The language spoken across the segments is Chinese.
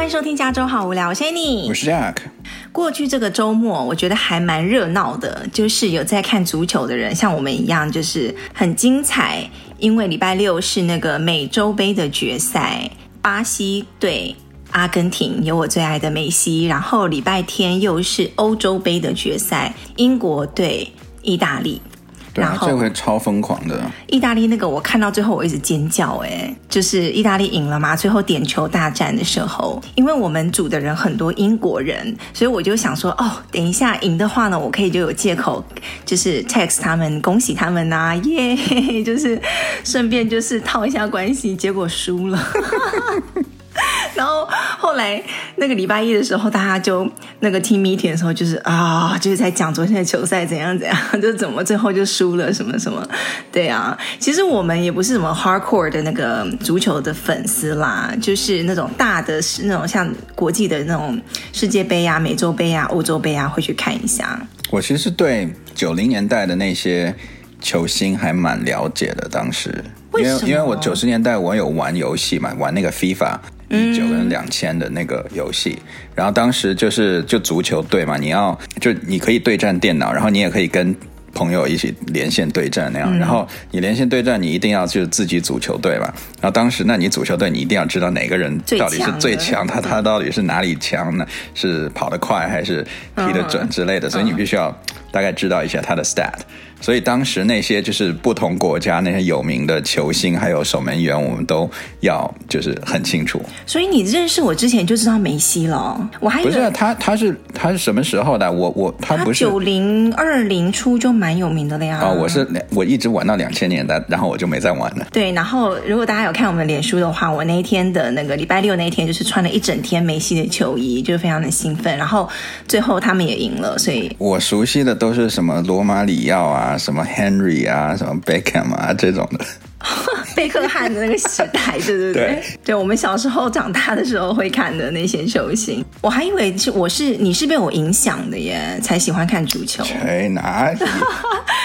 欢迎收听加州好无聊，我是 Annie，我是 Jack。过去这个周末，我觉得还蛮热闹的，就是有在看足球的人，像我们一样，就是很精彩。因为礼拜六是那个美洲杯的决赛，巴西对阿根廷，有我最爱的梅西。然后礼拜天又是欧洲杯的决赛，英国对意大利。对啊，这回超疯狂的。意大利那个我看到最后我一直尖叫，哎，就是意大利赢了嘛，最后点球大战的时候，因为我们组的人很多英国人，所以我就想说，哦，等一下赢的话呢，我可以就有借口，就是 text 他们，恭喜他们呐、啊，耶、yeah，就是顺便就是套一下关系，结果输了。然后后来那个礼拜一的时候，大家就那个 team meeting 的时候，就是啊，就是在讲昨天的球赛怎样怎样，就怎么最后就输了什么什么。对啊，其实我们也不是什么 hardcore 的那个足球的粉丝啦，就是那种大的是那种像国际的那种世界杯啊、美洲杯啊、欧洲杯啊，会去看一下。我其实对九零年代的那些球星还蛮了解的，当时因为因为我九十年代我有玩游戏嘛，玩那个 FIFA。一九跟两千的那个游戏，嗯，然后当时就是就足球队嘛，你要就你可以对战电脑，然后你也可以跟朋友一起连线对战那样，嗯，然后你连线对战，你一定要就是自己组球队嘛，然后当时那你组球队，你一定要知道哪个人到底是最强，他他到底是哪里强呢？是跑得快还是踢得准之类的，嗯，所以你必须要大概知道一下他的 stat。所以当时那些就是不同国家那些有名的球星，还有守门员，我们都要就是很清楚。所以你认识我之前就知道梅西了，我还不是、啊、他，他是他是什么时候的？我我他不是九零二零初就蛮有名的了呀。啊、哦，我是我一直玩到两千年的，然后我就没再玩了。对，然后如果大家有看我们脸书的话，我那一天的那个礼拜六那一天就是穿了一整天梅西的球衣，就是非常的兴奋。然后最后他们也赢了，所以我熟悉的都是什么罗马里奥啊。啊，什么 Henry 啊，什么 Beckham 啊，这种的。贝克汉的那个时代，对对对，对，对我们小时候长大的时候会看的那些球星，我还以为是我是你是被我影响的耶，才喜欢看足球。谁哪里？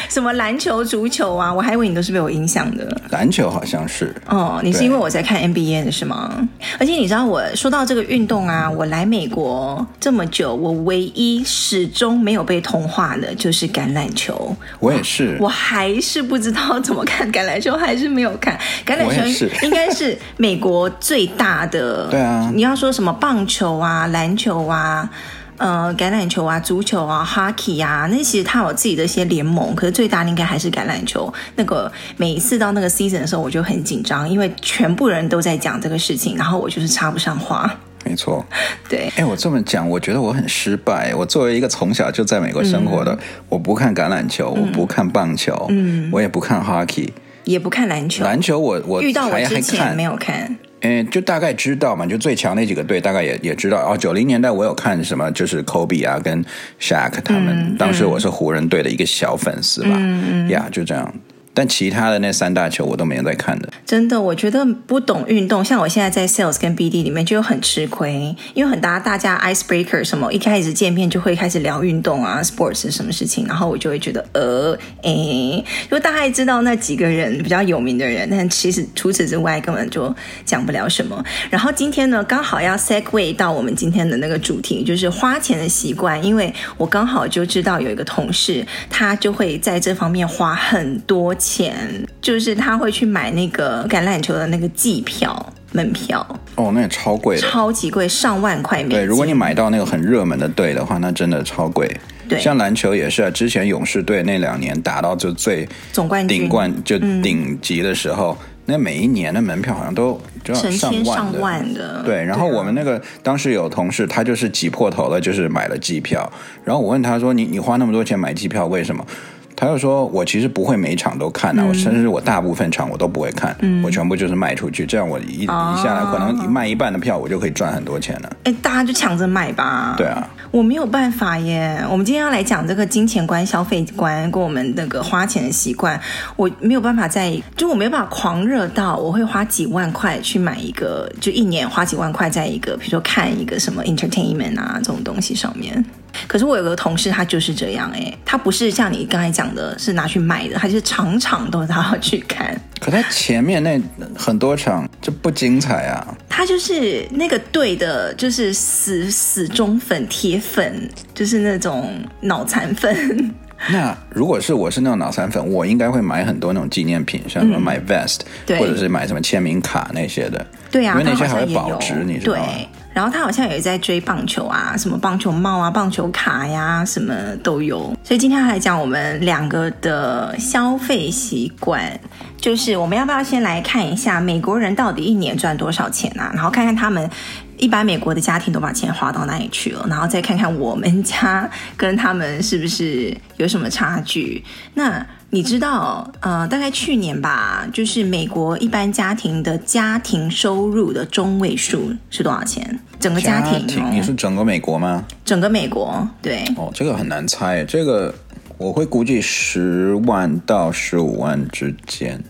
什么篮球、足球啊？我还以为你都是被我影响的。篮球好像是哦，你是因为我在看 NBA 的是吗？而且你知道，我说到这个运动啊，我来美国这么久，我唯一始终没有被同化的就是橄榄球。我也是，我还是不知道怎么看橄榄球，还是。是没有看橄榄球，应该是美国最大的。对啊，你要说什么棒球啊、篮球啊、呃、橄榄球啊、足球啊、hockey 啊，那其实它有自己的一些联盟，可是最大的应该还是橄榄球。那个每一次到那个 season 的时候，我就很紧张，因为全部人都在讲这个事情，然后我就是插不上话。没错，对。哎，我这么讲，我觉得我很失败。我作为一个从小就在美国生活的，嗯、我不看橄榄球，我不看棒球，嗯，我也不看 hockey。也不看篮球，篮球我我遇到我之前没有看，嗯，就大概知道嘛，就最强那几个队大概也也知道哦。九零年代我有看什么，就是 Kobe 啊跟 Shaq 他们，嗯，当时我是湖人队的一个小粉丝吧，嗯呀，yeah, 就这样。但其他的那三大球我都没有在看的。真的，我觉得不懂运动，像我现在在 Sales 跟 BD 里面就很吃亏，因为很大大家 Icebreaker 什么，一开始见面就会开始聊运动啊，Sports 是什么事情，然后我就会觉得呃，诶，就大概知道那几个人比较有名的人，但其实除此之外根本就讲不了什么。然后今天呢，刚好要 segue 到我们今天的那个主题，就是花钱的习惯，因为我刚好就知道有一个同事，他就会在这方面花很多。钱就是他会去买那个橄榄球的那个季票门票哦，那也超贵，超级贵，上万块美金。对，如果你买到那个很热门的队的话，那真的超贵。对，像篮球也是啊，之前勇士队那两年打到就最总冠军、顶冠就顶级的时候，嗯，那每一年的门票好像都就要上万的。上万的。对，然后我们那个当时有同事，他就是挤破头了，就是买了季票。然后我问他说：“你你花那么多钱买季票，为什么？”他就说：“我其实不会每一场都看的，啊，我、嗯、甚至我大部分场我都不会看，嗯，我全部就是卖出去，这样我一、哦、一下来可能卖一半的票，我就可以赚很多钱了。哎，大家就抢着买吧。对啊，我没有办法耶。我们今天要来讲这个金钱观、消费观，跟我们那个花钱的习惯，我没有办法在，就我没有办法狂热到我会花几万块去买一个，就一年花几万块在一个，比如说看一个什么 entertainment 啊这种东西上面。”可是我有个同事，他就是这样哎、欸，他不是像你刚才讲的，是拿去卖的，他就是场场都他要去看。可他前面那很多场就不精彩啊。他就是那个队的，就是死死忠粉、铁粉，就是那种脑残粉。那如果是我是那种脑残粉，我应该会买很多那种纪念品，像什么买 vest，、嗯、或者是买什么签名卡那些的。对啊，因为那些还会保值，你知道吗？然后他好像也在追棒球啊，什么棒球帽啊、棒球卡呀，什么都有。所以今天来讲我们两个的消费习惯，就是我们要不要先来看一下美国人到底一年赚多少钱啊？然后看看他们一般美国的家庭都把钱花到哪里去了，然后再看看我们家跟他们是不是有什么差距。那。你知道，呃，大概去年吧，就是美国一般家庭的家庭收入的中位数是多少钱？整个家庭，家庭，你是整个美国吗？整个美国，对。哦，这个很难猜，这个我会估计十万到十五万之间。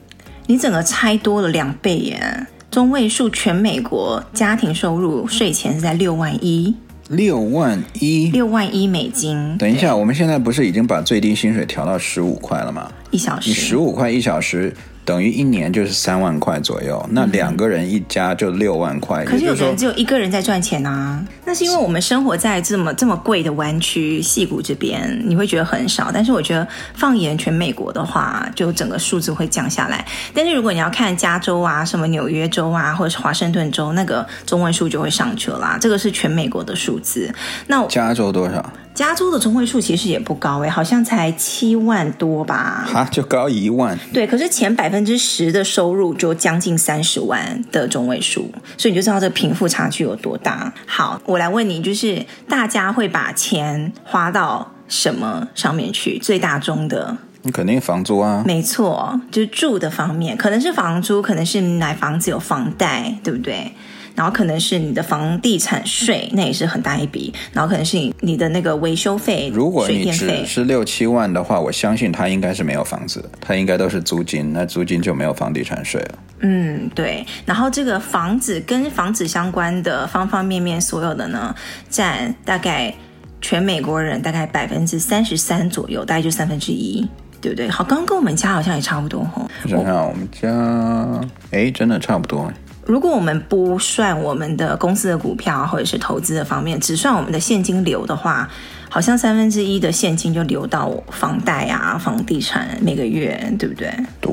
你整个猜多了两倍耶！中位数全美国家庭收入税前是在六万一。六万一，六万一美金。等一下，我们现在不是已经把最低薪水调到十五块了吗？一小时，你十五块一小时。等于一年就是三万块左右，那两个人一家就六万块。可是有的人只有一个人在赚钱啊，那是因为我们生活在这么这么贵的湾区戏谷这边，你会觉得很少。但是我觉得放眼全美国的话，就整个数字会降下来。但是如果你要看加州啊、什么纽约州啊，或者是华盛顿州，那个中文数就会上去了啦。这个是全美国的数字。那加州多少？加州的中位数其实也不高诶，好像才七万多吧？哈，就高一万。对，可是前百分之十的收入就将近三十万的中位数，所以你就知道这个贫富差距有多大。好，我来问你，就是大家会把钱花到什么上面去？最大宗的，你肯定房租啊。没错，就是住的方面，可能是房租，可能是买房子有房贷，对不对？然后可能是你的房地产税，那也是很大一笔。然后可能是你你的那个维修费，如果你只是六七万的话，我相信他应该是没有房子，他应该都是租金，那租金就没有房地产税了。嗯，对。然后这个房子跟房子相关的方方面面，所有的呢，占大概全美国人大概百分之三十三左右，大概就三分之一，对不对？好，刚刚跟我们家好像也差不多哈。我想想，我们家，哎，真的差不多。如果我们不算我们的公司的股票或者是投资的方面，只算我们的现金流的话，好像三分之一的现金就流到房贷啊、房地产每个月，对不对？对，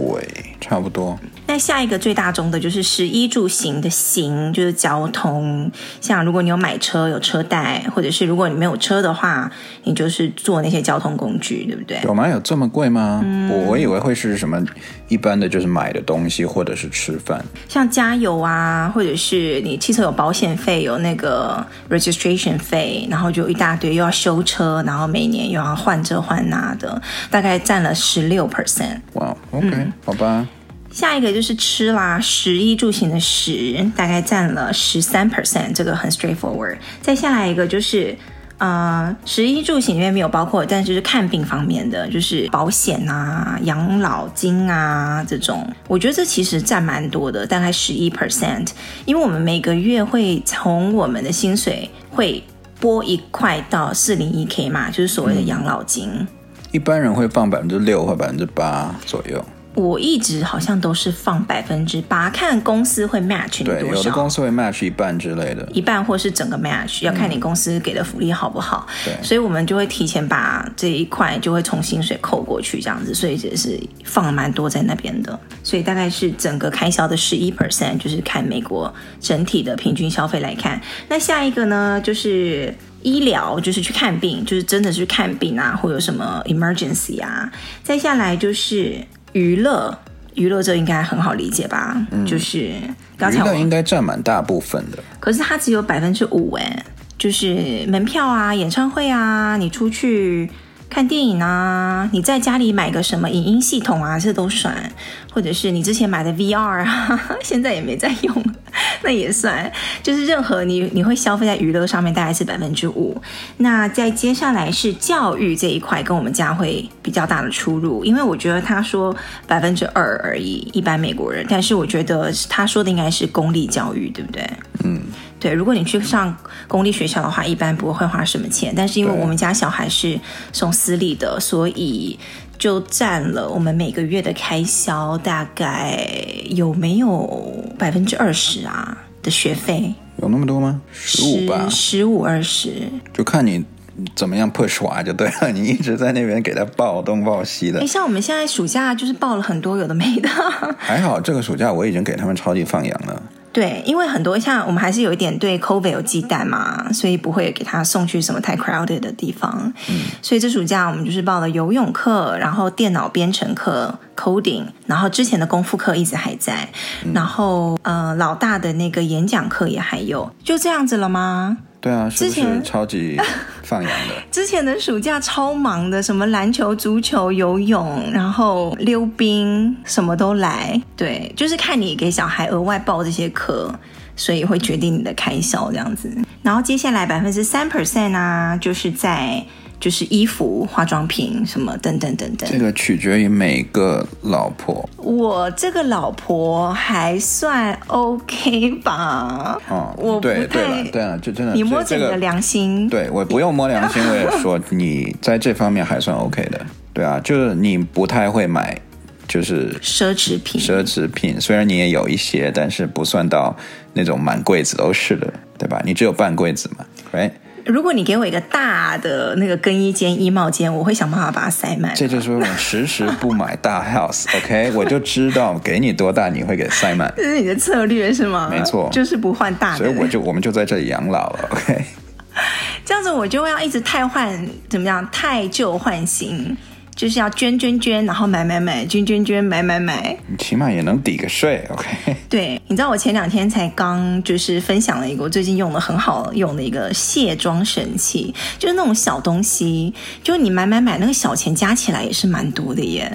差不多。那下一个最大宗的就是食衣住行的行，就是交通。像如果你有买车有车贷，或者是如果你没有车的话，你就是坐那些交通工具，对不对？有吗？有这么贵吗？嗯，我我以为会是什么一般的就是买的东西或者是吃饭，像加油啊，或者是你汽车有保险费，有那个 registration 费，然后就一大堆又要修车，然后每年又要换这换那的，大概占了十六 percent。哇，wow，OK，嗯，好吧。下一个就是吃啦，食衣住行的食大概占了十三 percent，这个很 straightforward。再下来一个就是，呃，食衣住行里面没有包括，但就是看病方面的，就是保险啊、养老金啊这种，我觉得这其实占蛮多的，大概十一 percent。因为我们每个月会从我们的薪水会拨一块到四零一 k 嘛，就是所谓的养老金。嗯，一般人会放百分之六或百分之八左右。我一直好像都是放百分之八，看公司会 match 你多少。对，有的公司会 match 一半之类的，一半或是整个 match，要看你公司给的福利好不好。对，所以我们就会提前把这一块就会从薪水扣过去，这样子，所以也是放蛮多在那边的。所以大概是整个开销的十一 percent，就是看美国整体的平均消费来看。那下一个呢，就是医疗，就是去看病，就是真的是去看病啊，或有什么 emergency 啊。再下来就是。娱乐，娱乐这应该很好理解吧？嗯，就是刚才应该占蛮大部分的，可是它只有百分之五哎，就是门票啊、演唱会啊，你出去看电影啊，你在家里买个什么影音系统啊，这都算，或者是你之前买的 VR 啊，现在也没在用。那也算，就是任何你你会消费在娱乐上面，大概是百分之五。那在接下来是教育这一块，跟我们家会比较大的出入，因为我觉得他说百分之二而已，一般美国人，但是我觉得他说的应该是公立教育，对不对？嗯，对。如果你去上公立学校的话，一般不会花什么钱，但是因为我们家小孩是送私立的，所以就占了我们每个月的开销，大概有没有百分之二十啊？的学费。有那么多吗？十五吧，十五二十，就看你。怎么样 push 娃就对了，你一直在那边给他报东报西的。哎，像我们现在暑假就是报了很多有的没的。还好这个暑假我已经给他们超级放养了。对，因为很多像我们还是有一点对 COVID 有忌惮嘛，所以不会给他送去什么太 crowded 的地方。嗯，所以这暑假我们就是报了游泳课，然后电脑编程课 coding，然后之前的功夫课一直还在，嗯、然后呃老大的那个演讲课也还有，就这样子了吗？对啊，之前是超级放羊的？之前的暑假超忙的，什么篮球、足球、游泳，然后溜冰，什么都来。对，就是看你给小孩额外报这些课，所以会决定你的开销这样子。然后接下来百分之三 percent 啊，就是在。就是衣服、化妆品什么等等等等，这个取决于每个老婆。我这个老婆还算 OK 吧？哦，我对对了对了，就真的，你摸着你的良心，这个、对我不用摸良心，我也说你在这方面还算 OK 的。对啊，就是你不太会买，就是奢侈品。奢侈品虽然你也有一些，但是不算到那种满柜子都是的，对吧？你只有半柜子嘛，对。如果你给我一个大的那个更衣间、衣帽间，我会想办法把它塞满。这就是我迟迟不买大 house，OK？我就知道给你多大，你会给塞满。这是你的策略是吗？没错，就是不换大的。所以我就我们就在这里养老了，OK？这样子我就要一直太换，怎么样？太旧换新。就是要捐捐捐，然后买买买，捐捐捐，买买买。你起码也能抵个税，OK？对，你知道我前两天才刚就是分享了一个我最近用的很好用的一个卸妆神器，就是那种小东西，就你买买买，那个小钱加起来也是蛮多的耶。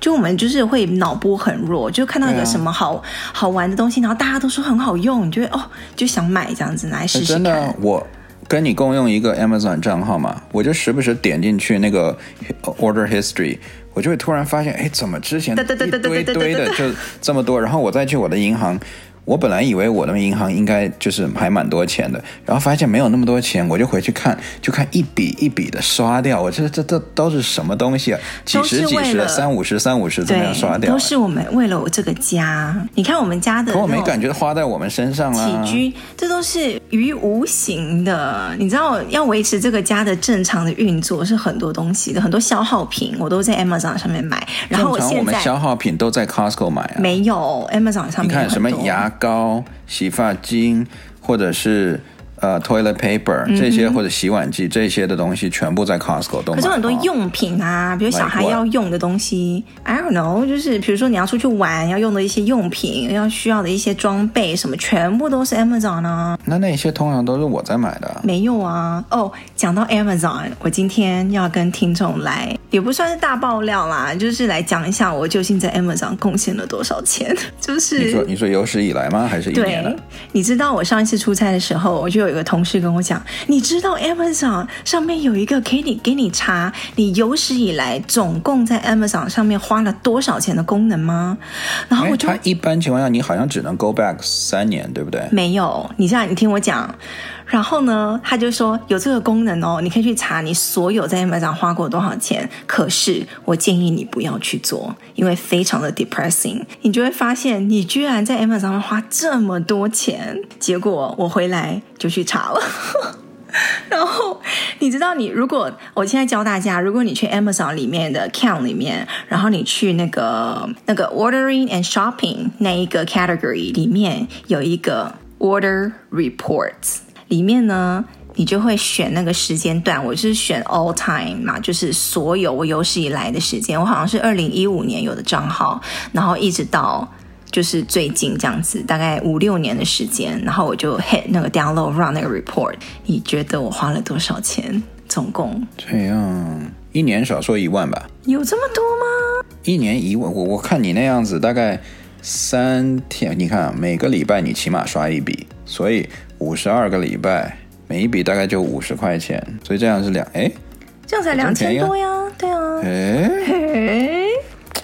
就我们就是会脑波很弱，就看到一个什么好、啊、好玩的东西，然后大家都说很好用，你就会哦就想买这样子来试试看。真的我。跟你共用一个 Amazon 账号嘛，我就时不时点进去那个 Order History，我就会突然发现，哎，怎么之前一堆堆的就这么多，然后我再去我的银行。我本来以为我的银行应该就是还蛮多钱的，然后发现没有那么多钱，我就回去看，就看一笔一笔的刷掉。我这这这都是什么东西啊？几十几十，三五十三五十这么样刷掉？都是我们为了我这个家。你看我们家的，可我没感觉花在我们身上啊。起居，这都是于无形的。你知道，要维持这个家的正常的运作是很多东西的，很多消耗品我都在 Amazon 上面买。然后我现在我们消耗品都在 Costco 买啊？没有，Amazon 上面你看什么牙。膏、洗发精，或者是呃 toilet paper 这些，或者洗碗机这些的东西，全部在 Costco 都买。可是很多用品啊，比如小孩要用的东西，I don't know，就是比如说你要出去玩要用的一些用品，要需要的一些装备什么，全部都是 Amazon 呢。那那些通常都是我在买的。没有啊，哦，讲到 Amazon，我今天要跟听众来。也不算是大爆料啦，就是来讲一下我究竟在 Amazon 贡献了多少钱。就是你说你说有史以来吗？还是一年了？对，你知道我上一次出差的时候，我就有一个同事跟我讲，你知道 Amazon 上面有一个可以你给你查你有史以来总共在 Amazon 上面花了多少钱的功能吗？然后我就，他一般情况下你好像只能 go back 三年，对不对？没有，你这样你听我讲。然后呢，他就说有这个功能哦，你可以去查你所有在 Amazon 花过多少钱。可是我建议你不要去做，因为非常的 depressing。你就会发现你居然在 Amazon 上花这么多钱。结果我回来就去查了。然后你知道，你如果我现在教大家，如果你去 Amazon 里面的 Count 里面，然后你去那个那个 ordering and shopping 那一个 category 里面有一个 order reports。里面呢，你就会选那个时间段，我是选 all time 嘛，就是所有我有史以来的时间，我好像是二零一五年有的账号，然后一直到就是最近这样子，大概五六年的时间，然后我就 hit 那个 download run 那个 report，你觉得我花了多少钱？总共这样一年少说一万吧？有这么多吗？一年一万，我我看你那样子，大概三天，你看每个礼拜你起码刷一笔，所以。五十二个礼拜，每一笔大概就五十块钱，所以这样是两哎，这样才两千多呀，对啊，哎，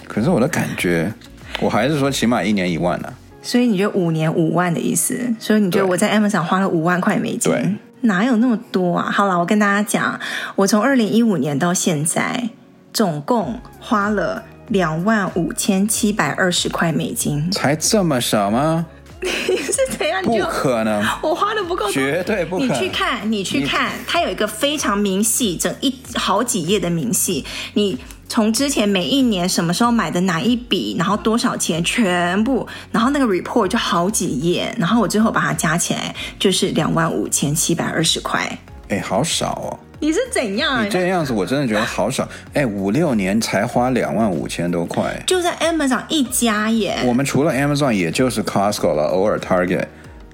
可是我的感觉，我还是说起码一年一万呢、啊。所以你觉得五年五万的意思？所以你觉得我在 Amazon 花了五万块美金？对，哪有那么多啊？好了，我跟大家讲，我从二零一五年到现在，总共花了两万五千七百二十块美金，才这么少吗？你是怎样？不可能，我花的不够多，绝对不可能。你去看，你去看，它有一个非常明细，整一好几页的明细，你。从之前每一年什么时候买的哪一笔，然后多少钱，全部，然后那个 report 就好几页，然后我最后把它加起来就是两万五千七百二十块。哎，好少哦！你是怎样？你这样子我真的觉得好爽。哎，五六年才花两万五千多块，就在 Amazon 一家耶。我们除了 Amazon，也就是 Costco 了，偶尔 Target，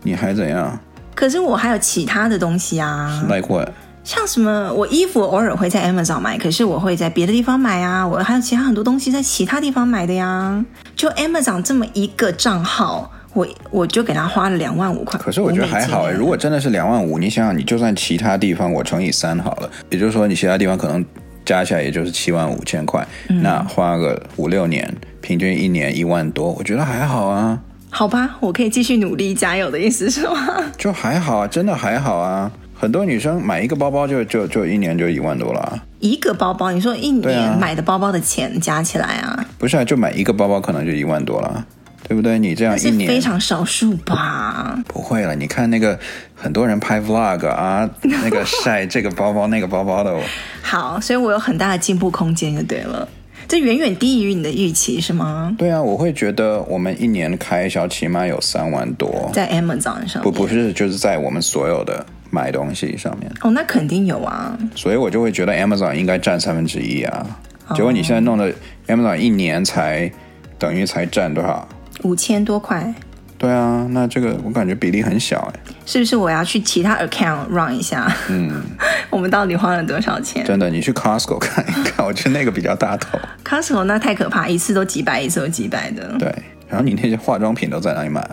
你还怎样？可是我还有其他的东西啊。Like what？像什么，我衣服偶尔会在 Amazon 买，可是我会在别的地方买啊。我还有其他很多东西在其他地方买的呀。就 Amazon 这么一个账号，我我就给他花了两万五块。可是我觉得还好哎，如果真的是两万五，你想想，你就算其他地方我乘以三好了，也就是说你其他地方可能加起来也就是七万五千块，嗯、那花个五六年，平均一年一万多，我觉得还好啊。好吧，我可以继续努力加油的意思是吗？就还好啊，真的还好啊。很多女生买一个包包就就就一年就一万多了。一个包包，你说一年买的包包的钱加起来啊？啊不是啊，就买一个包包可能就一万多了，对不对？你这样一年非常少数吧？不会了，你看那个很多人拍 vlog 啊，那个晒这个包包那个包包的。好，所以我有很大的进步空间就对了。这远远低于你的预期是吗？对啊，我会觉得我们一年开销起码有三万多，在 Amazon 上。不，不是，就是在我们所有的买东西上面。哦，那肯定有啊。所以我就会觉得 Amazon 应该占三分之一啊。结果你现在弄的 Amazon 一年才等于才占多少？五千多块。对啊，那这个我感觉比例很小哎。是不是我要去其他 account run 一下？嗯，我们到底花了多少钱？真的，你去 Costco 看一看，我觉得那个比较大头。Costco 那太可怕，一次都几百，一次都几百的。对，然后你那些化妆品都在哪里买？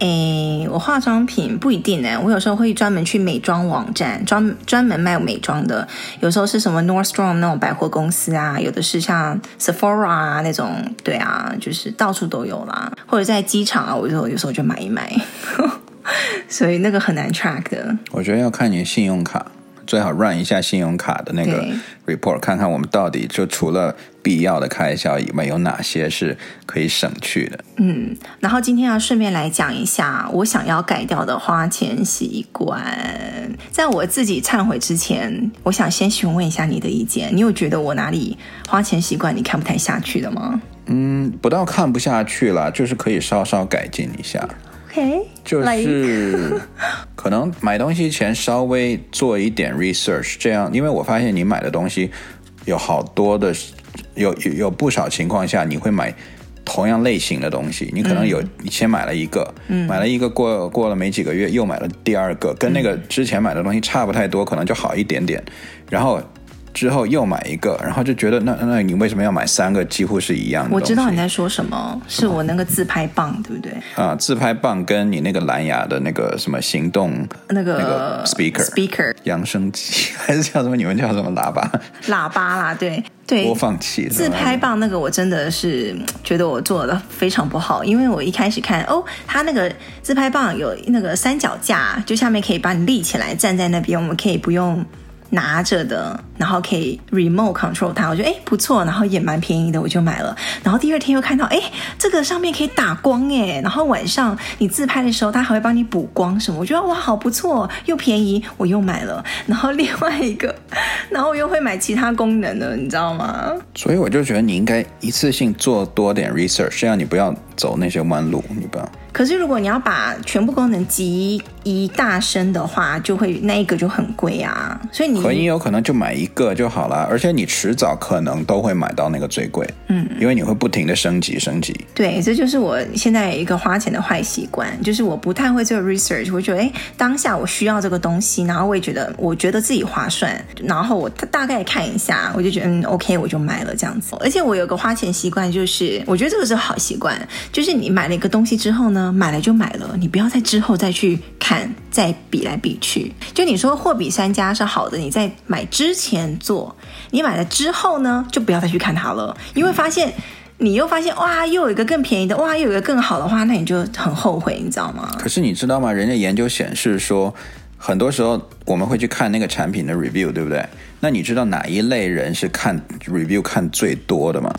诶，我化妆品不一定呢。我有时候会专门去美妆网站，专专门卖美妆的。有时候是什么 Nordstrom 那种百货公司啊，有的是像 Sephora 啊那种，对啊，就是到处都有啦。或者在机场啊，我就有时候就买一买。所以那个很难 track 的。我觉得要看你信用卡，最好 run 一下信用卡的那个 report，看看我们到底就除了必要的开销以外，有哪些是可以省去的。嗯，然后今天要顺便来讲一下我想要改掉的花钱习惯。在我自己忏悔之前，我想先询问一下你的意见。你有觉得我哪里花钱习惯你看不太下去的吗？嗯，不到看不下去啦，就是可以稍稍改进一下。Okay, 就是 可能买东西前稍微做一点 research，这样，因为我发现你买的东西有好多的，有有有不少情况下你会买同样类型的东西，你可能有你先买了一个，嗯，买了一个过过了没几个月又买了第二个，跟那个之前买的东西差不太多，可能就好一点点，然后。之后又买一个，然后就觉得那那你为什么要买三个？几乎是一样的。我知道你在说什么，是我那个自拍棒，对不对？啊，自拍棒跟你那个蓝牙的那个什么行动那个那个 speaker speaker 扬声器还是叫什么？你们叫什么喇叭？喇叭啦，对对，播放器。自拍棒那个我真的是觉得我做的非常不好，因为我一开始看哦，它那个自拍棒有那个三脚架，就下面可以把你立起来，站在那边，我们可以不用。拿着的，然后可以 remote control 它，我觉得哎不错，然后也蛮便宜的，我就买了。然后第二天又看到，哎，这个上面可以打光哎，然后晚上你自拍的时候，它还会帮你补光什么，我觉得哇好不错，又便宜，我又买了。然后另外一个，然后我又会买其他功能的，你知道吗？所以我就觉得你应该一次性做多点 research，这样你不要走那些弯路，你不要。可是如果你要把全部功能集一大身的话，就会那一个就很贵啊。所以你很有可能就买一个就好了，而且你迟早可能都会买到那个最贵。嗯，因为你会不停的升级升级。对，这就是我现在有一个花钱的坏习惯，就是我不太会做 research。我觉得，哎，当下我需要这个东西，然后我也觉得，我觉得自己划算，然后我大概看一下，我就觉得嗯 OK，我就买了这样子。而且我有个花钱习惯，就是我觉得这个是好习惯，就是你买了一个东西之后呢。买了就买了，你不要在之后再去看，再比来比去。就你说货比三家是好的，你在买之前做，你买了之后呢，就不要再去看它了，因为发现你又发现哇，又有一个更便宜的，哇，又有一个更好的话，那你就很后悔，你知道吗？可是你知道吗？人家研究显示说，很多时候我们会去看那个产品的 review，对不对？那你知道哪一类人是看 review 看最多的吗？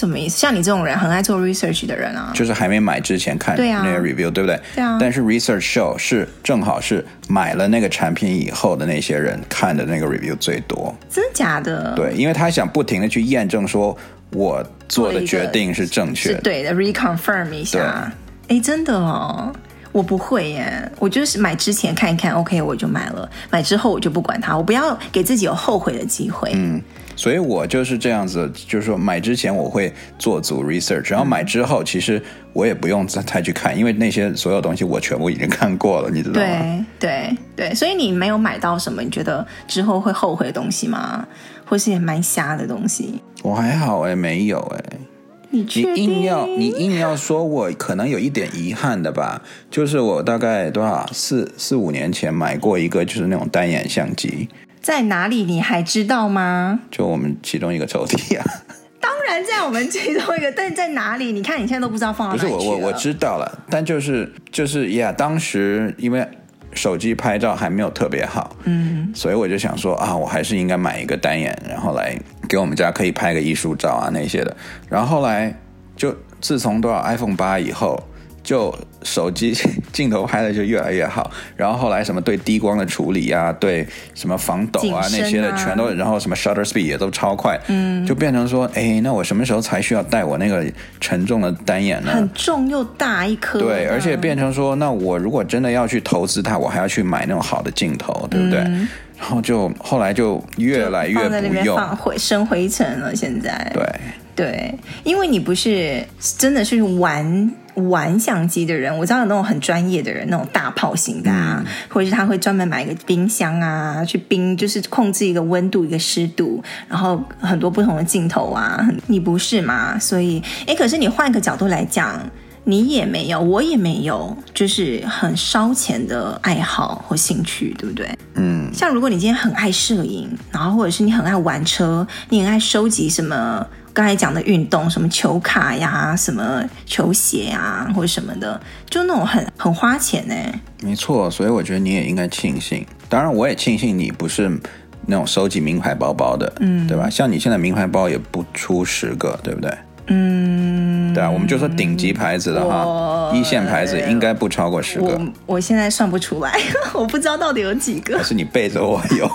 什么意思？像你这种人很爱做 research 的人啊，就是还没买之前看那个 review，对，啊、对不对？对啊。但是 research show 是正好是买了那个产品以后的那些人看的那个 review 最多。真的假的？对，因为他想不停的去验证说我做的决定是正确的，是对的，reconfirm 一下。哎，真的哦。我不会耶，我就是买之前看一看，OK，我就买了。买之后我就不管它，我不要给自己有后悔的机会。嗯，所以我就是这样子，就是说买之前我会做足 research，然后买之后其实我也不用再再去看，因为那些所有东西我全部已经看过了，你知道吗？对对对，所以你没有买到什么你觉得之后会后悔的东西吗？或是也蛮瞎的东西？我还好哎，没有哎。你，你硬要你硬要说，我可能有一点遗憾的吧，就是我大概多少四四五年前买过一个，就是那种单眼相机，在哪里你还知道吗？就我们其中一个抽屉啊。当然在我们其中一个，但在哪里？你看你现在都不知道放到哪里去了。不是我我我知道了，但就是就是呀，当时因为。手机拍照还没有特别好，嗯，所以我就想说啊，我还是应该买一个单眼，然后来给我们家可以拍个艺术照啊那些的。然后后来就自从多少 iPhone 八以后。就手机 镜头拍的就越来越好，然后后来什么对低光的处理啊，对什么防抖啊，啊那些的全都，然后什么 shutter speed 也都超快，嗯，就变成说，哎，那我什么时候才需要带我那个沉重的单眼呢？很重又大一颗，对，而且变成说，那我如果真的要去投资它，我还要去买那种好的镜头，对不对？嗯、然后就后来就越来越不用，放灰生灰尘了，现在对。对，因为你不是真的是玩玩相机的人，我知道有那种很专业的人，那种大炮型的啊，嗯、或者是他会专门买一个冰箱啊，去冰就是控制一个温度、一个湿度，然后很多不同的镜头啊。你不是嘛？所以，哎，可是你换个角度来讲，你也没有，我也没有，就是很烧钱的爱好或兴趣，对不对？嗯，像如果你今天很爱摄影，然后或者是你很爱玩车，你很爱收集什么？刚才讲的运动，什么球卡呀，什么球鞋啊，或者什么的，就那种很很花钱呢。没错，所以我觉得你也应该庆幸。当然，我也庆幸你不是那种收集名牌包包的，嗯，对吧？像你现在名牌包也不出十个，对不对？嗯，对啊，我们就说顶级牌子的哈，一线牌子应该不超过十个。我我现在算不出来，我不知道到底有几个。可是你背着我有。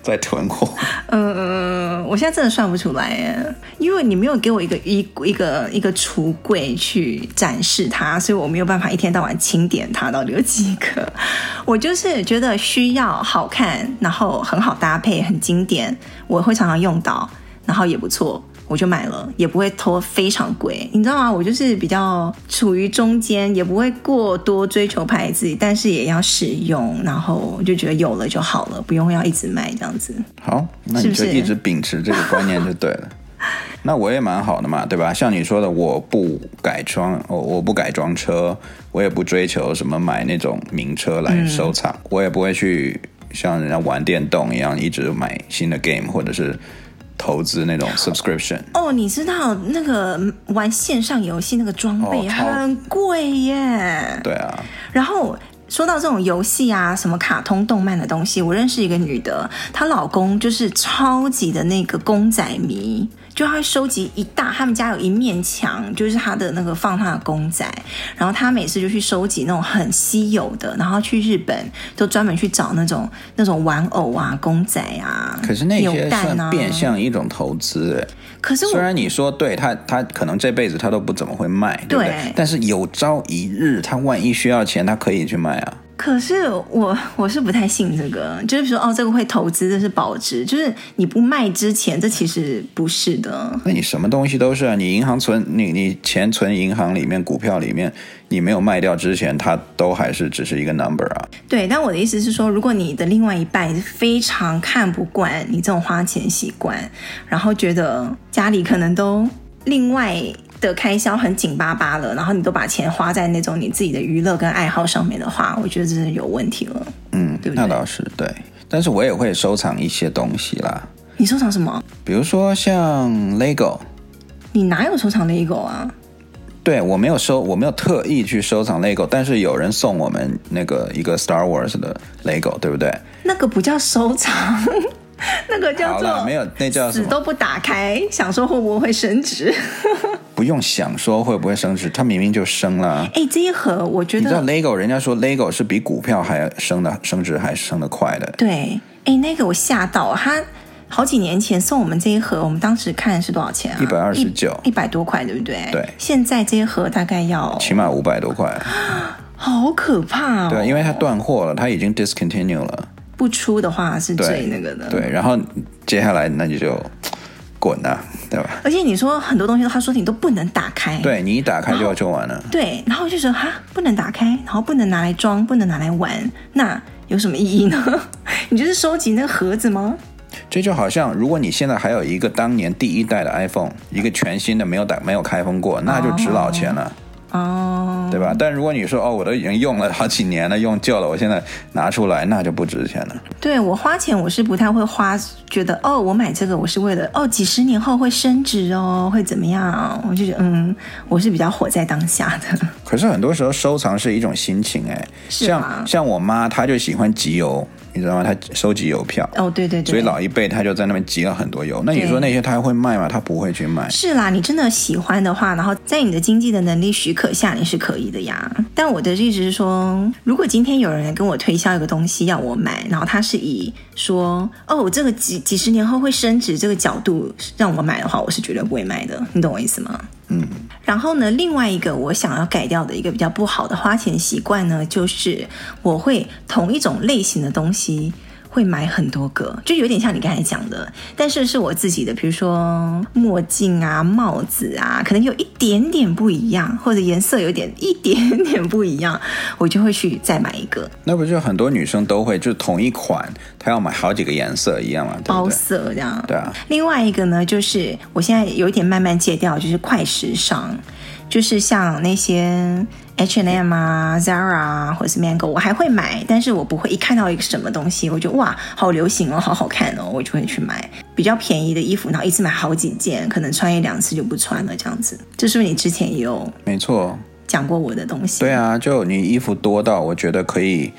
在囤货，嗯嗯，我现在真的算不出来耶，因为你没有给我一个一一个一个橱柜去展示它，所以我没有办法一天到晚清点它到底有几个。我就是觉得需要好看，然后很好搭配，很经典，我会常常用到，然后也不错。我就买了，也不会拖非常贵，你知道吗？我就是比较处于中间，也不会过多追求牌子，但是也要使用，然后我就觉得有了就好了，不用要一直买这样子。好，那你就一直秉持这个观念就对了。那我也蛮好的嘛，对吧？像你说的，我不改装，我我不改装车，我也不追求什么买那种名车来收藏，嗯、我也不会去像人家玩电动一样一直买新的 game 或者是。投资那种 subscription 哦，你知道那个玩线上游戏那个装备很贵耶。对啊，然后说到这种游戏啊，什么卡通动漫的东西，我认识一个女的，她老公就是超级的那个公仔迷。就他会收集一大，他们家有一面墙，就是他的那个放他的公仔，然后他每次就去收集那种很稀有的，然后去日本都专门去找那种那种玩偶啊、公仔啊。可是那些算变相一种投资哎。可是虽然你说对他，他可能这辈子他都不怎么会卖，对不对？对。但是有朝一日他万一需要钱，他可以去卖啊。可是我我是不太信这个，就是说哦，这个会投资，这是保值，就是你不卖之前，这其实不是的。那你什么东西都是啊，你银行存你你钱存银行里面，股票里面，你没有卖掉之前，它都还是只是一个 number 啊。对，但我的意思是说，如果你的另外一半非常看不惯你这种花钱习惯，然后觉得家里可能都另外。的开销很紧巴巴了，然后你都把钱花在那种你自己的娱乐跟爱好上面的话，我觉得这是有问题了。嗯，对不对？那倒是对，但是我也会收藏一些东西啦。你收藏什么？比如说像 Lego。你哪有收藏 Lego 啊？对，我没有收，我没有特意去收藏 Lego，但是有人送我们那个一个 Star Wars 的 Lego，对不对？那个不叫收藏。那个叫做没有，那叫死都不打开，想说会不会会升值？不用想说会不会升值，它明明就升了。哎，这一盒我觉得，你知道 Lego，人家说 Lego 是比股票还升的升值还升的快的。对，哎，那个我吓到，他好几年前送我们这一盒，我们当时看是多少钱啊？一百二十九，一百多块，对不对？对。现在这一盒大概要起码五百多块，好可怕哦！对，因为它断货了，它已经 discontinue 了。不出的话是最那个的，对，对，然后接下来那你就滚呐，对吧？而且你说很多东西，他说你都不能打开，对，你一打开就要就完了，对，然后就说哈，不能打开，然后不能拿来装，不能拿来玩，那有什么意义呢？你就是收集那个盒子吗？这就好像如果你现在还有一个当年第一代的 iPhone，一个全新的没有打没有开封过，那就值老钱了。哦哦，对吧？但如果你说哦，我都已经用了好几年了，用旧了，我现在拿出来，那就不值钱了。对，我花钱，我是不太会花，觉得哦，我买这个我是为了哦，几十年后会升值哦，会怎么样？我就觉得嗯，我是比较活在当下的。可是很多时候收藏是一种心情哎，像像我妈，她就喜欢集邮。你知道吗？他收集邮票哦，对对对，所以老一辈他就在那边集了很多邮。那你说那些他会卖吗？他不会去卖。是啦，你真的喜欢的话，然后在你的经济的能力许可下，你是可以的呀。但我的意思是说，如果今天有人来跟我推销一个东西要我买，然后他是以说哦，这个几几十年后会升值这个角度让我买的话，我是绝对不会买的。你懂我意思吗？嗯。然后呢，另外一个我想要改掉的一个比较不好的花钱习惯呢，就是我会同一种类型的东西。会买很多个，就有点像你刚才讲的，但是是我自己的，比如说墨镜啊、帽子啊，可能有一点点不一样，或者颜色有点一点点不一样，我就会去再买一个。那不就很多女生都会，就同一款，她要买好几个颜色一样嘛，对对？包色这样。对啊。另外一个呢，就是我现在有一点慢慢戒掉，就是快时尚，就是像那些。H&M 啊，Zara 啊，或者是 Mango，我还会买，但是我不会一看到一个什么东西，我觉得哇，好流行哦，好好看哦，我就会去买比较便宜的衣服，然后一次买好几件，可能穿一两次就不穿了，这样子。这是不是你之前也有没错讲过我的东西？对啊，就你衣服多到我觉得可以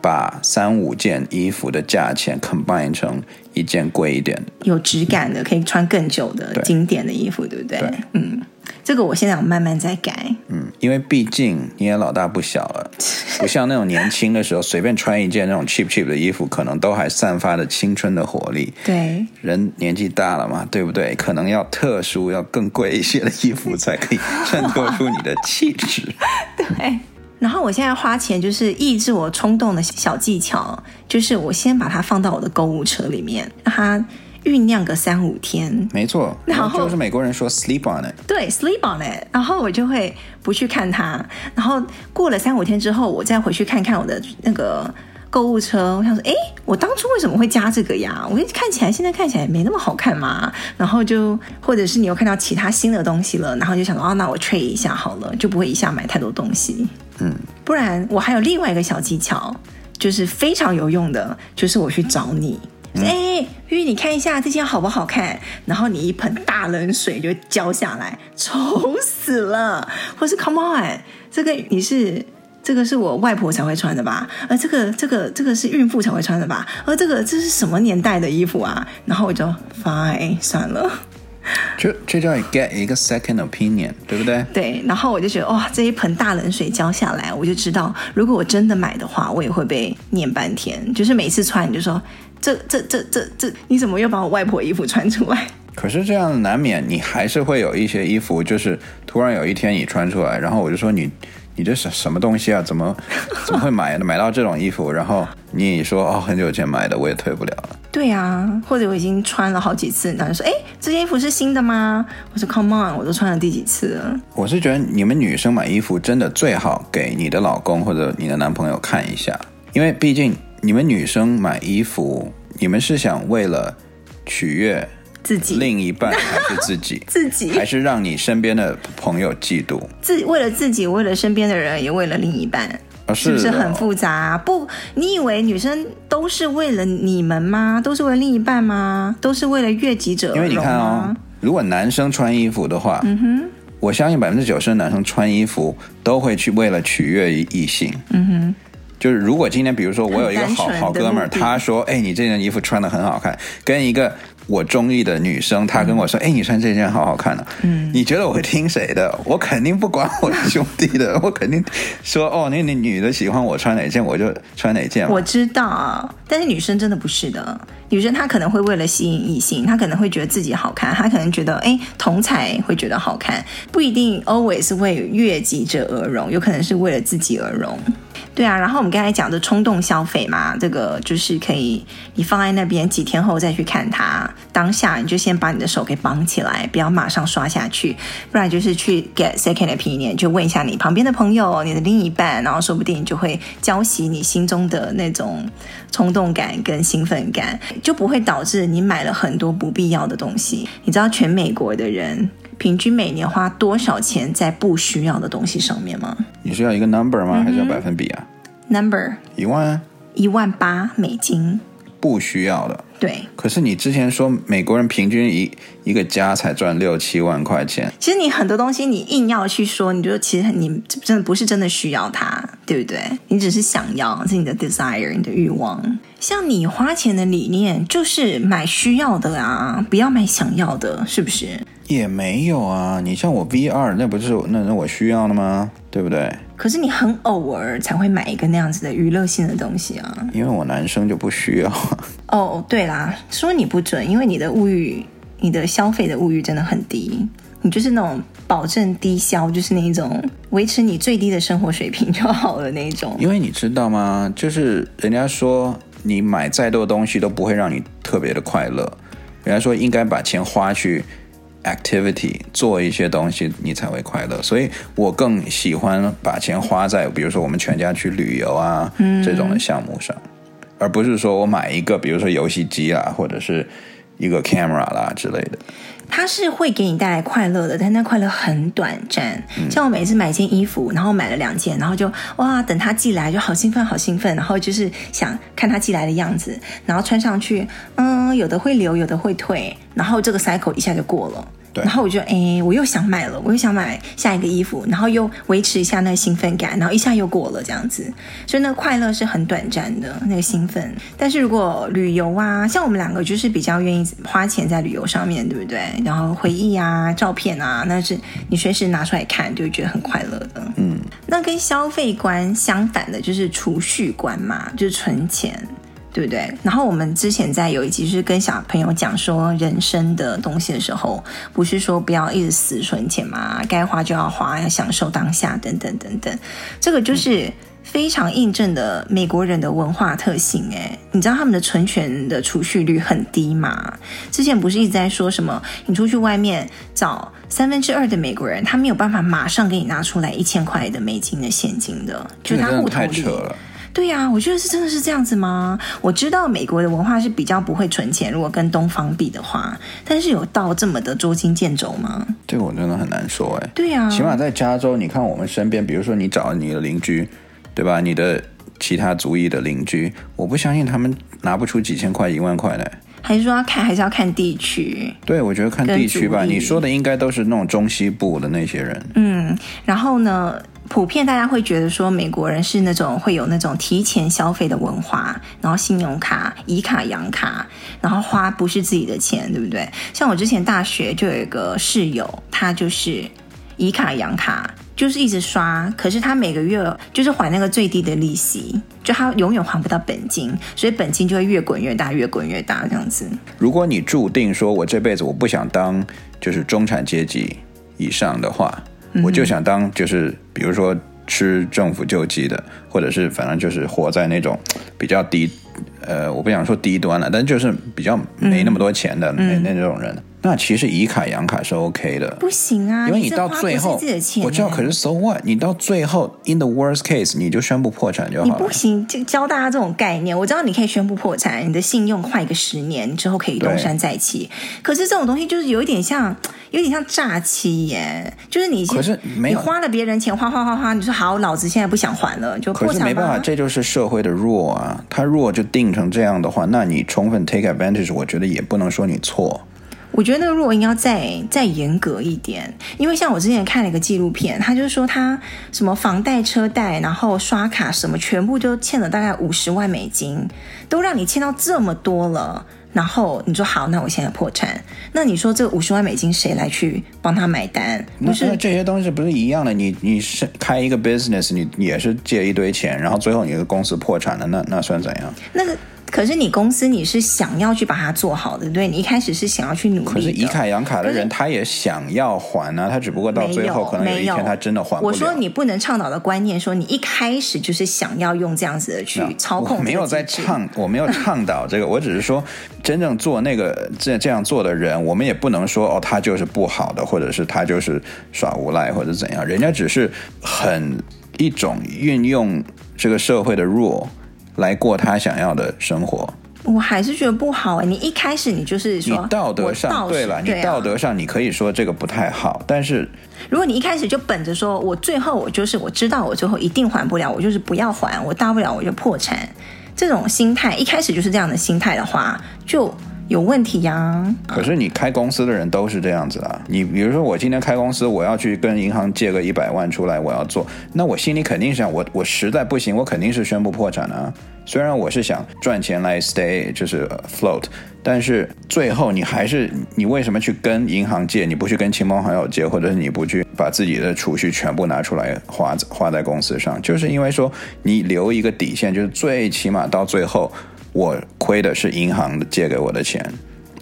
把三五件衣服的价钱 combine 成一件贵一点的，有质感的，可以穿更久的经典的衣服，对不对？对，嗯。这个我现在我慢慢在改，嗯，因为毕竟你也老大不小了，不像那种年轻的时候随便穿一件那种 cheap cheap 的衣服，可能都还散发着青春的活力。对，人年纪大了嘛，对不对？可能要特殊、要更贵一些的衣服才可以衬托出你的气质。对，然后我现在花钱就是抑制我冲动的小技巧，就是我先把它放到我的购物车里面，让它。酝酿个三五天，没错，然后就是美国人说 sleep on it，对，sleep on it，然后我就会不去看它，然后过了三五天之后，我再回去看看我的那个购物车，我想说，哎，我当初为什么会加这个呀？我看起来现在看起来没那么好看嘛，然后就或者是你又看到其他新的东西了，然后就想说，哦，那我 trade 一下好了，就不会一下买太多东西，嗯，不然我还有另外一个小技巧，就是非常有用的，就是我去找你。哎，玉玉，你看一下这件好不好看？然后你一盆大冷水就浇下来，丑死了。或是 Come on，这个你是这个是我外婆才会穿的吧？啊这个这个这个是孕妇才会穿的吧？而这个这是什么年代的衣服啊？然后我就 Fine 算了，就这叫 get 一个 second opinion，对不对？对。然后我就觉得哇，这一盆大冷水浇下来，我就知道，如果我真的买的话，我也会被念半天。就是每次穿你就说。这这这这这，你怎么又把我外婆衣服穿出来？可是这样难免，你还是会有一些衣服，就是突然有一天你穿出来，然后我就说你，你这是什么东西啊？怎么 怎么会买买到这种衣服？然后你说哦，很久前买的，我也退不了了。对啊，或者我已经穿了好几次，然后说，哎，这件衣服是新的吗？我说 Come on，我都穿了第几次了？我是觉得你们女生买衣服真的最好给你的老公或者你的男朋友看一下，因为毕竟。你们女生买衣服，你们是想为了取悦自己另一半，还是自己 自己，还是让你身边的朋友嫉妒？自为了自己，为了身边的人，也为了另一半，哦、是，是不是很复杂啊？不，你以为女生都是为了你们吗？都是为了另一半吗？都是为了悦己者容？因为你看哦，如果男生穿衣服的话，嗯哼，我相信百分之九十的男生穿衣服都会去为了取悦异性，嗯哼。就是如果今天比如说我有一个好好哥们儿，他说：“哎，你这件衣服穿的很好看。”跟一个我中意的女生，她跟我说：“哎，你穿这件好好看呢。”嗯，你觉得我会听谁的？我肯定不管我兄弟的，我肯定说：“哦，那那女的喜欢我穿哪件，我就穿哪件。”我知道，但是女生真的不是的。女生她可能会为了吸引异性，她可能会觉得自己好看，她可能觉得哎，同才会觉得好看，不一定 always 为悦己者而容，有可能是为了自己而容。对啊，然后我们刚才讲的冲动消费嘛，这个就是可以你放在那边，几天后再去看它，当下你就先把你的手给绑起来，不要马上刷下去，不然就是去 get second opinion，就问一下你旁边的朋友、你的另一半，然后说不定就会浇熄你心中的那种冲动感跟兴奋感，就不会导致你买了很多不必要的东西。你知道全美国的人，平均每年花多少钱在不需要的东西上面吗？你是要一个 number 吗？还是要百分比啊？Number 一万，一万八美金，不需要的。对。可是你之前说美国人平均一一个家才赚六七万块钱。其实你很多东西你硬要去说，你就其实你真的不是真的需要它，对不对？你只是想要，是你的 desire，你的欲望。像你花钱的理念就是买需要的啊，不要买想要的，是不是？也没有啊，你像我 V 二那不是那那我需要的吗？对不对？可是你很偶尔才会买一个那样子的娱乐性的东西啊。因为我男生就不需要。哦，对啦，说你不准，因为你的物欲，你的消费的物欲真的很低，你就是那种保证低消，就是那一种维持你最低的生活水平就好了那一种。因为你知道吗？就是人家说你买再多东西都不会让你特别的快乐，人家说应该把钱花去。Activity 做一些东西，你才会快乐。所以我更喜欢把钱花在，比如说我们全家去旅游啊、嗯、这种的项目上，而不是说我买一个，比如说游戏机啊，或者是一个 camera 啦之类的。它是会给你带来快乐的，但那快乐很短暂。像我每次买一件衣服，然后买了两件，然后就哇，等它寄来就好兴奋，好兴奋，然后就是想看它寄来的样子，然后穿上去，嗯，有的会留，有的会退，然后这个 cycle 一下就过了。对然后我就哎，我又想买了，我又想买下一个衣服，然后又维持一下那个兴奋感，然后一下又过了这样子，所以那个快乐是很短暂的那个兴奋。但是如果旅游啊，像我们两个就是比较愿意花钱在旅游上面，对不对？然后回忆啊、照片啊，那是你随时拿出来看，就会觉得很快乐的。嗯，那跟消费观相反的就是储蓄观嘛，就是存钱。对不对？然后我们之前在有一集是跟小朋友讲说人生的东西的时候，不是说不要一直死存钱嘛，该花就要花，要享受当下，等等等等。这个就是非常印证的美国人的文化特性。哎，你知道他们的存钱的储蓄率很低嘛？之前不是一直在说什么？你出去外面找三分之二的美国人，他没有办法马上给你拿出来一千块的美金的现金的，就他户头里。对呀、啊，我觉得是真的是这样子吗？我知道美国的文化是比较不会存钱，如果跟东方比的话，但是有到这么的捉襟见肘吗？这个我真的很难说哎。对呀、啊，起码在加州，你看我们身边，比如说你找你的邻居，对吧？你的其他族裔的邻居，我不相信他们拿不出几千块、一万块来。还是说要看，还是要看地区？对，我觉得看地区吧。你说的应该都是那种中西部的那些人。嗯，然后呢？普遍大家会觉得说，美国人是那种会有那种提前消费的文化，然后信用卡以卡养卡，然后花不是自己的钱，对不对？像我之前大学就有一个室友，他就是以卡养卡，就是一直刷，可是他每个月就是还那个最低的利息，就他永远还不到本金，所以本金就会越滚越大，越滚越大这样子。如果你注定说我这辈子我不想当就是中产阶级以上的话。我就想当就是，比如说吃政府救济的，或者是反正就是活在那种比较低，呃，我不想说低端了，但就是比较没那么多钱的那那种人。那其实以卡养卡是 OK 的，不行啊，因为你到最后，我知道，可是 so what？你到最后，in the worst case，你就宣布破产就好了。你不行，就教大家这种概念。我知道你可以宣布破产，你的信用快个十年之后可以东山再起。可是这种东西就是有一点像，有点像诈欺耶。就是你可是没有你花了别人钱，花花花花，你说好，老子现在不想还了，就破产。可是没办法，这就是社会的弱啊。他弱就定成这样的话，那你充分 take advantage，我觉得也不能说你错。我觉得那个若应该再再严格一点，因为像我之前看了一个纪录片，他就是说他什么房贷、车贷，然后刷卡什么，全部就欠了大概五十万美金，都让你欠到这么多了。然后你说好，那我现在破产，那你说这五十万美金谁来去帮他买单？不是这些东西不是一样的？你你是开一个 business，你也是借一堆钱，然后最后你的公司破产了，那那算怎样？那个。可是你公司你是想要去把它做好的，对？你一开始是想要去努力。可是以卡养卡的人，他也想要还啊，他只不过到最后可能有一天他真的还不了。我说你不能倡导的观念，说你一开始就是想要用这样子的去操控。我没有在倡，我没有倡导这个，我只是说真正做那个这这样做的人，我们也不能说哦，他就是不好的，或者是他就是耍无赖或者怎样，人家只是很一种运用这个社会的弱。来过他想要的生活，我还是觉得不好哎。你一开始你就是说，你道德上对了，你道德上你可以说这个不太好，但是如果你一开始就本着说我最后我就是我知道我最后一定还不了，我就是不要还，我大不了我就破产，这种心态一开始就是这样的心态的话，就。有问题呀、可是你开公司的人都是这样子啊。你比如说，我今天开公司，我要去跟银行借个一百万出来，我要做，那我心里肯定想，我我实在不行，我肯定是宣布破产啊。虽然我是想赚钱来 stay，就是 float，但是最后你还是你为什么去跟银行借？你不去跟亲朋好友借，或者是你不去把自己的储蓄全部拿出来花花在公司上？就是因为说你留一个底线，就是最起码到最后。我亏的是银行借给我的钱，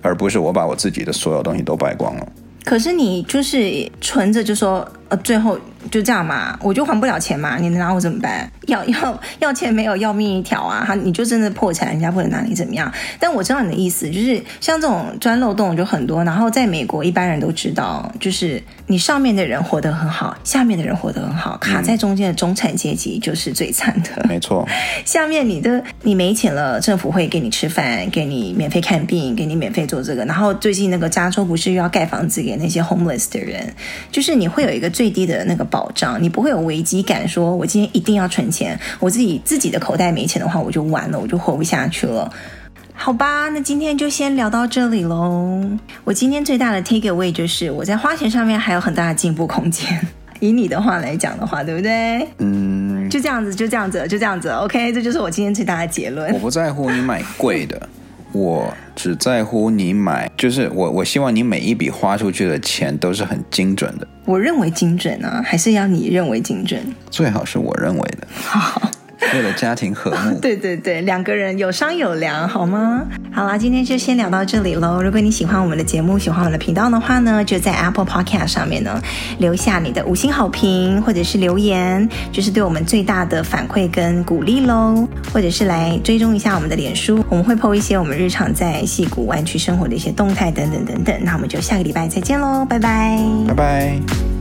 而不是我把我自己的所有东西都败光了。可是你就是存着，就说呃，最后。就这样嘛，我就还不了钱嘛，你能拿我怎么办？要要要钱没有，要命一条啊！哈，你就真的破产，人家不能拿你怎么样？但我知道你的意思，就是像这种钻漏洞就很多。然后在美国，一般人都知道，就是你上面的人活得很好，下面的人活得很好，卡在中间的中产阶级就是最惨的。没错，下面你的你没钱了，政府会给你吃饭，给你免费看病，给你免费做这个。然后最近那个加州不是又要盖房子给那些 homeless 的人，就是你会有一个最低的那个保。障，你不会有危机感，说我今天一定要存钱，我自己自己的口袋没钱的话，我就完了，我就活不下去了。好吧，那今天就先聊到这里喽。我今天最大的 take away 就是我在花钱上面还有很大的进步空间。以你的话来讲的话，对不对？嗯，就这样子，就这样子，就这样子。OK，这就是我今天最大的结论。我不在乎你买贵的。我只在乎你买，就是我，我希望你每一笔花出去的钱都是很精准的。我认为精准呢、啊，还是要你认为精准？最好是我认为的。好。为了家庭和睦，对对对，两个人有商有量，好吗？好啦，今天就先聊到这里喽。如果你喜欢我们的节目，喜欢我们的频道的话呢，就在 Apple Podcast 上面呢留下你的五星好评，或者是留言，就是对我们最大的反馈跟鼓励喽。或者是来追踪一下我们的脸书，我们会 po 一些我们日常在戏谷湾区生活的一些动态等等等等。那我们就下个礼拜再见喽，拜拜，拜拜。